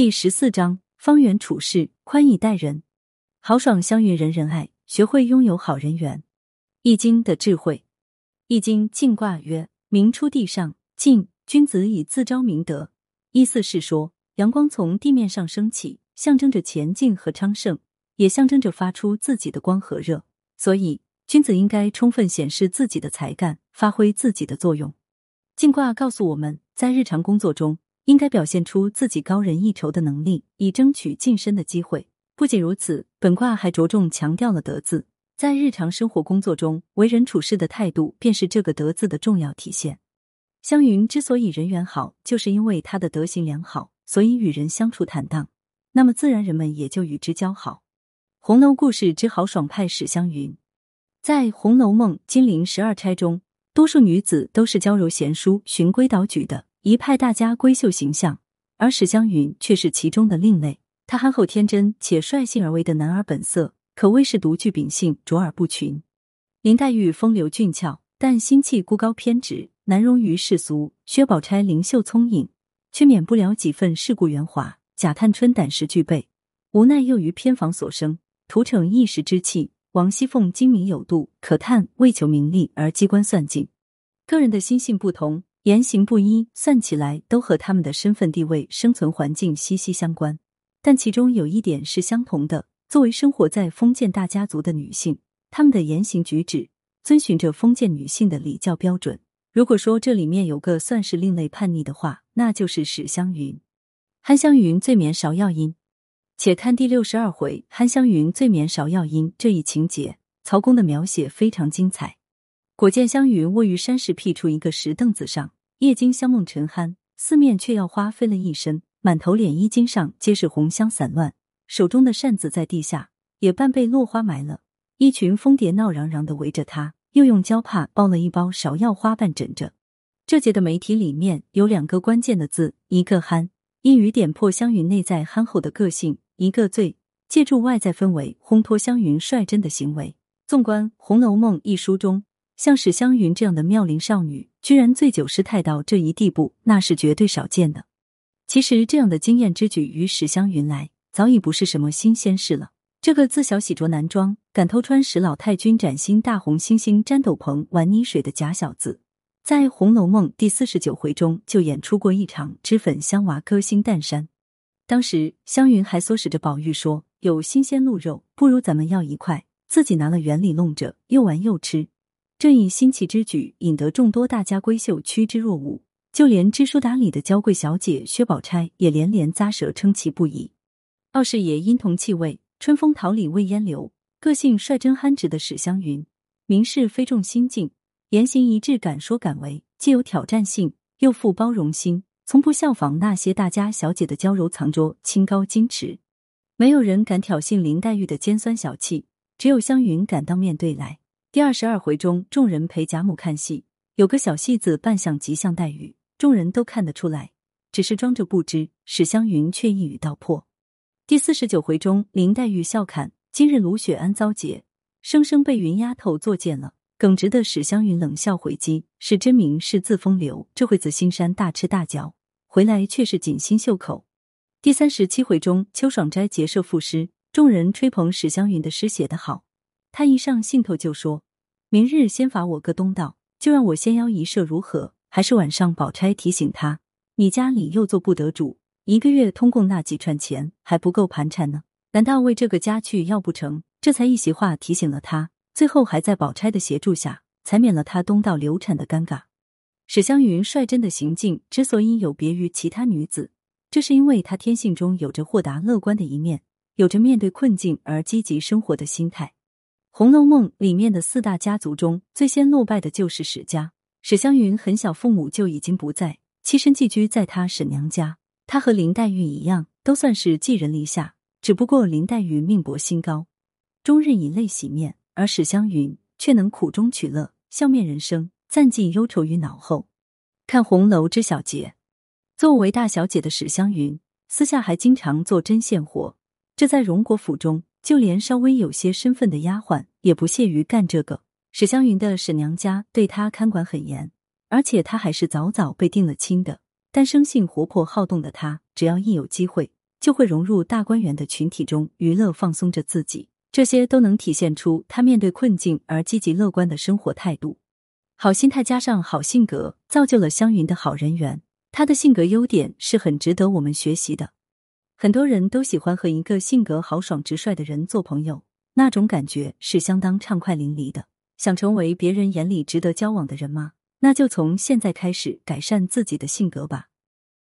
第十四章：方圆处事，宽以待人。豪爽相遇人人爱，学会拥有好人缘。易经的智慧，易经进卦曰：“明出地上，进，君子以自昭明德。”意思是说，阳光从地面上升起，象征着前进和昌盛，也象征着发出自己的光和热。所以，君子应该充分显示自己的才干，发挥自己的作用。进卦告诉我们在日常工作中。应该表现出自己高人一筹的能力，以争取晋升的机会。不仅如此，本卦还着重强调了德字，在日常生活工作中，为人处事的态度便是这个德字的重要体现。湘云之所以人缘好，就是因为他的德行良好，所以与人相处坦荡，那么自然人们也就与之交好。红楼故事之豪爽派史湘云，在《红楼梦》金陵十二钗中，多数女子都是娇柔贤淑、循规蹈矩的。一派大家闺秀形象，而史湘云却是其中的另类。她憨厚天真且率性而为的男儿本色，可谓是独具秉性、卓尔不群。林黛玉风流俊俏，但心气孤高偏执，难容于世俗；薛宝钗灵秀聪颖，却免不了几分世故圆滑。贾探春胆识俱备，无奈又于偏房所生，徒逞一时之气。王熙凤精明有度，可叹为求名利而机关算尽。个人的心性不同。言行不一，算起来都和他们的身份地位、生存环境息息相关。但其中有一点是相同的：作为生活在封建大家族的女性，她们的言行举止遵循着封建女性的礼教标准。如果说这里面有个算是另类叛逆的话，那就是史湘云。韩湘云醉眠芍药阴，且看第六十二回“韩湘云醉眠芍药阴”这一情节，曹公的描写非常精彩。果见湘云卧于山石僻处一个石凳子上。夜惊香梦沉酣，四面却要花飞了一身，满头脸衣襟上皆是红香散乱，手中的扇子在地下也半被落花埋了。一群蜂蝶闹嚷嚷的围着他，又用胶帕包了一包芍药花瓣枕着。这节的媒体里面有两个关键的字，一个憨，一语点破湘云内在憨厚的个性；一个醉，借助外在氛围烘托湘云率真的行为。纵观《红楼梦》一书中。像史湘云这样的妙龄少女，居然醉酒失态到这一地步，那是绝对少见的。其实，这样的惊艳之举于史湘云来，早已不是什么新鲜事了。这个自小喜着男装，敢偷穿史老太君崭新大红猩猩毡斗篷玩泥水的假小子，在《红楼梦》第四十九回中就演出过一场脂粉香娃歌星诞山。当时，湘云还唆使着宝玉说：“有新鲜鹿肉，不如咱们要一块。”自己拿了园里弄着，又玩又吃。这一新奇之举，引得众多大家闺秀趋之若鹜，就连知书达理的娇贵小姐薛宝钗也连连咂舌称奇不已。傲视野樱桐气味，春风桃李未烟流。个性率真憨直的史湘云，明是非重心境，言行一致，敢说敢为，既有挑战性，又富包容心，从不效仿那些大家小姐的娇柔藏拙、清高矜持。没有人敢挑衅林黛玉的尖酸小气，只有湘云敢当面对来。第二十二回中，众人陪贾母看戏，有个小戏子扮相极像黛玉，众人都看得出来，只是装着不知。史湘云却一语道破。第四十九回中，林黛玉笑侃：“今日卢雪庵遭劫，生生被云丫头作践了。”耿直的史湘云冷笑回击：“是真名是自风流，这会子心山大吃大嚼，回来却是锦心绣口。”第三十七回中，秋爽斋结社赋诗，众人吹捧史湘云的诗写得好。他一上兴头就说：“明日先罚我个东道，就让我先邀一射如何？”还是晚上，宝钗提醒他：“你家里又做不得主，一个月通共那几串钱还不够盘缠呢？难道为这个家去要不成？”这才一席话提醒了他，最后还在宝钗的协助下，才免了他东道流产的尴尬。史湘云率真的行径之所以有别于其他女子，这是因为她天性中有着豁达乐观的一面，有着面对困境而积极生活的心态。《红楼梦》里面的四大家族中最先落败的就是史家。史湘云很小，父母就已经不在，栖身寄居在她婶娘家。她和林黛玉一样，都算是寄人篱下。只不过林黛玉命薄心高，终日以泪洗面，而史湘云却能苦中取乐，笑面人生，暂寄忧愁于脑后。看红楼之小节，作为大小姐的史湘云，私下还经常做针线活。这在荣国府中。就连稍微有些身份的丫鬟也不屑于干这个。史湘云的婶娘家对她看管很严，而且她还是早早被定了亲的。但生性活泼好动的她，只要一有机会，就会融入大观园的群体中，娱乐放松着自己。这些都能体现出他面对困境而积极乐观的生活态度。好心态加上好性格，造就了湘云的好人缘。她的性格优点是很值得我们学习的。很多人都喜欢和一个性格豪爽直率的人做朋友，那种感觉是相当畅快淋漓的。想成为别人眼里值得交往的人吗？那就从现在开始改善自己的性格吧。